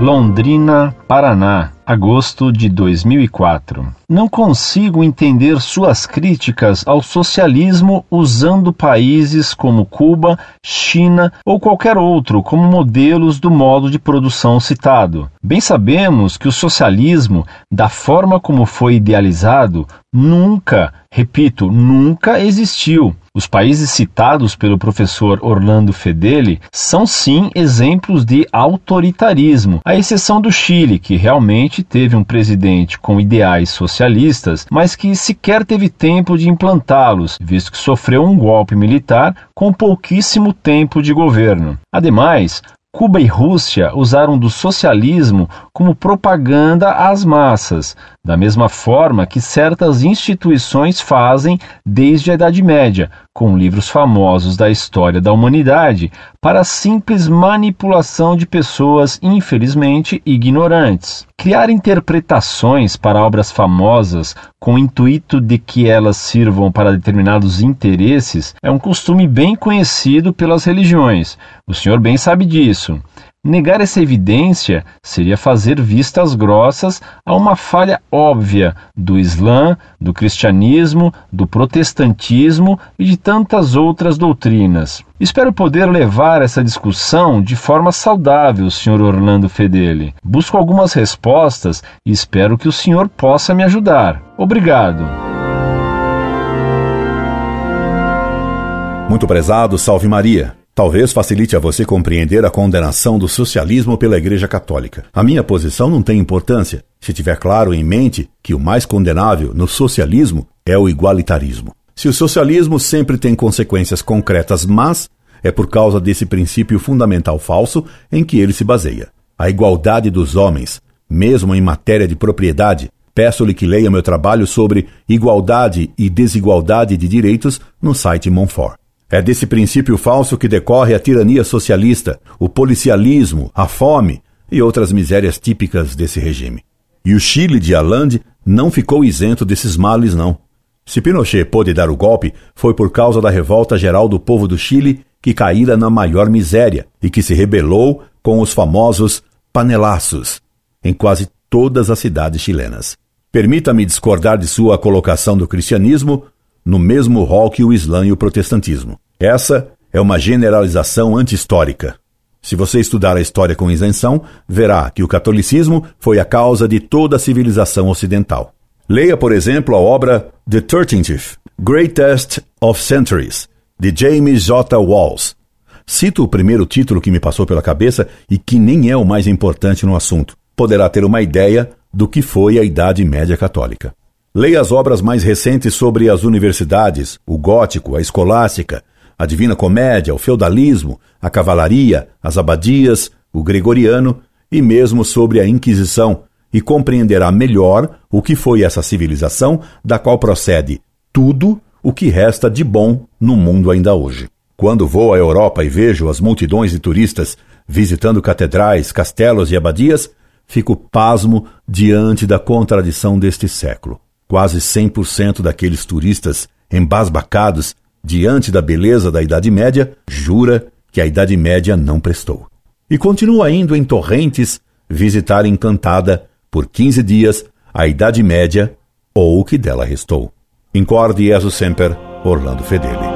Londrina, Paraná, agosto de 2004. Não consigo entender suas críticas ao socialismo usando países como Cuba, China ou qualquer outro como modelos do modo de produção citado. Bem sabemos que o socialismo, da forma como foi idealizado, nunca, repito, nunca existiu. Os países citados pelo professor Orlando Fedeli são sim exemplos de autoritarismo, à exceção do Chile, que realmente teve um presidente com ideais socialistas, mas que sequer teve tempo de implantá-los, visto que sofreu um golpe militar com pouquíssimo tempo de governo. Ademais, Cuba e Rússia usaram do socialismo como propaganda às massas, da mesma forma que certas instituições fazem desde a Idade Média, com livros famosos da história da humanidade, para simples manipulação de pessoas infelizmente ignorantes. Criar interpretações para obras famosas com o intuito de que elas sirvam para determinados interesses é um costume bem conhecido pelas religiões. O senhor bem sabe disso. Negar essa evidência seria fazer vistas grossas a uma falha óbvia do Islã, do cristianismo, do protestantismo e de tantas outras doutrinas. Espero poder levar essa discussão de forma saudável, Sr. Orlando Fedeli. Busco algumas respostas e espero que o senhor possa me ajudar. Obrigado. Muito prezado, salve Maria. Talvez facilite a você compreender a condenação do socialismo pela Igreja Católica. A minha posição não tem importância, se tiver claro em mente que o mais condenável no socialismo é o igualitarismo. Se o socialismo sempre tem consequências concretas, mas é por causa desse princípio fundamental falso em que ele se baseia. A igualdade dos homens, mesmo em matéria de propriedade. Peço-lhe que leia meu trabalho sobre igualdade e desigualdade de direitos no site Monfort. É desse princípio falso que decorre a tirania socialista, o policialismo, a fome e outras misérias típicas desse regime. E o Chile de Allende não ficou isento desses males, não. Se Pinochet pôde dar o golpe, foi por causa da revolta geral do povo do Chile que caíra na maior miséria e que se rebelou com os famosos panelaços em quase todas as cidades chilenas. Permita-me discordar de sua colocação do cristianismo no mesmo rol que o Islã e o protestantismo. Essa é uma generalização anti-histórica. Se você estudar a história com isenção, verá que o catolicismo foi a causa de toda a civilização ocidental. Leia, por exemplo, a obra The Thirteenth, Greatest of Centuries, de James J. Walls. Cito o primeiro título que me passou pela cabeça e que nem é o mais importante no assunto. Poderá ter uma ideia do que foi a Idade Média Católica. Leia as obras mais recentes sobre as universidades, o gótico, a escolástica, a Divina Comédia, o feudalismo, a cavalaria, as abadias, o gregoriano e mesmo sobre a Inquisição, e compreenderá melhor o que foi essa civilização da qual procede tudo o que resta de bom no mundo ainda hoje. Quando vou à Europa e vejo as multidões de turistas visitando catedrais, castelos e abadias, fico pasmo diante da contradição deste século. Quase 100% daqueles turistas embasbacados diante da beleza da Idade Média jura que a Idade Média não prestou. E continua indo em torrentes visitar encantada por 15 dias a Idade Média ou o que dela restou. Incorde Jesus Semper, Orlando Fedeli.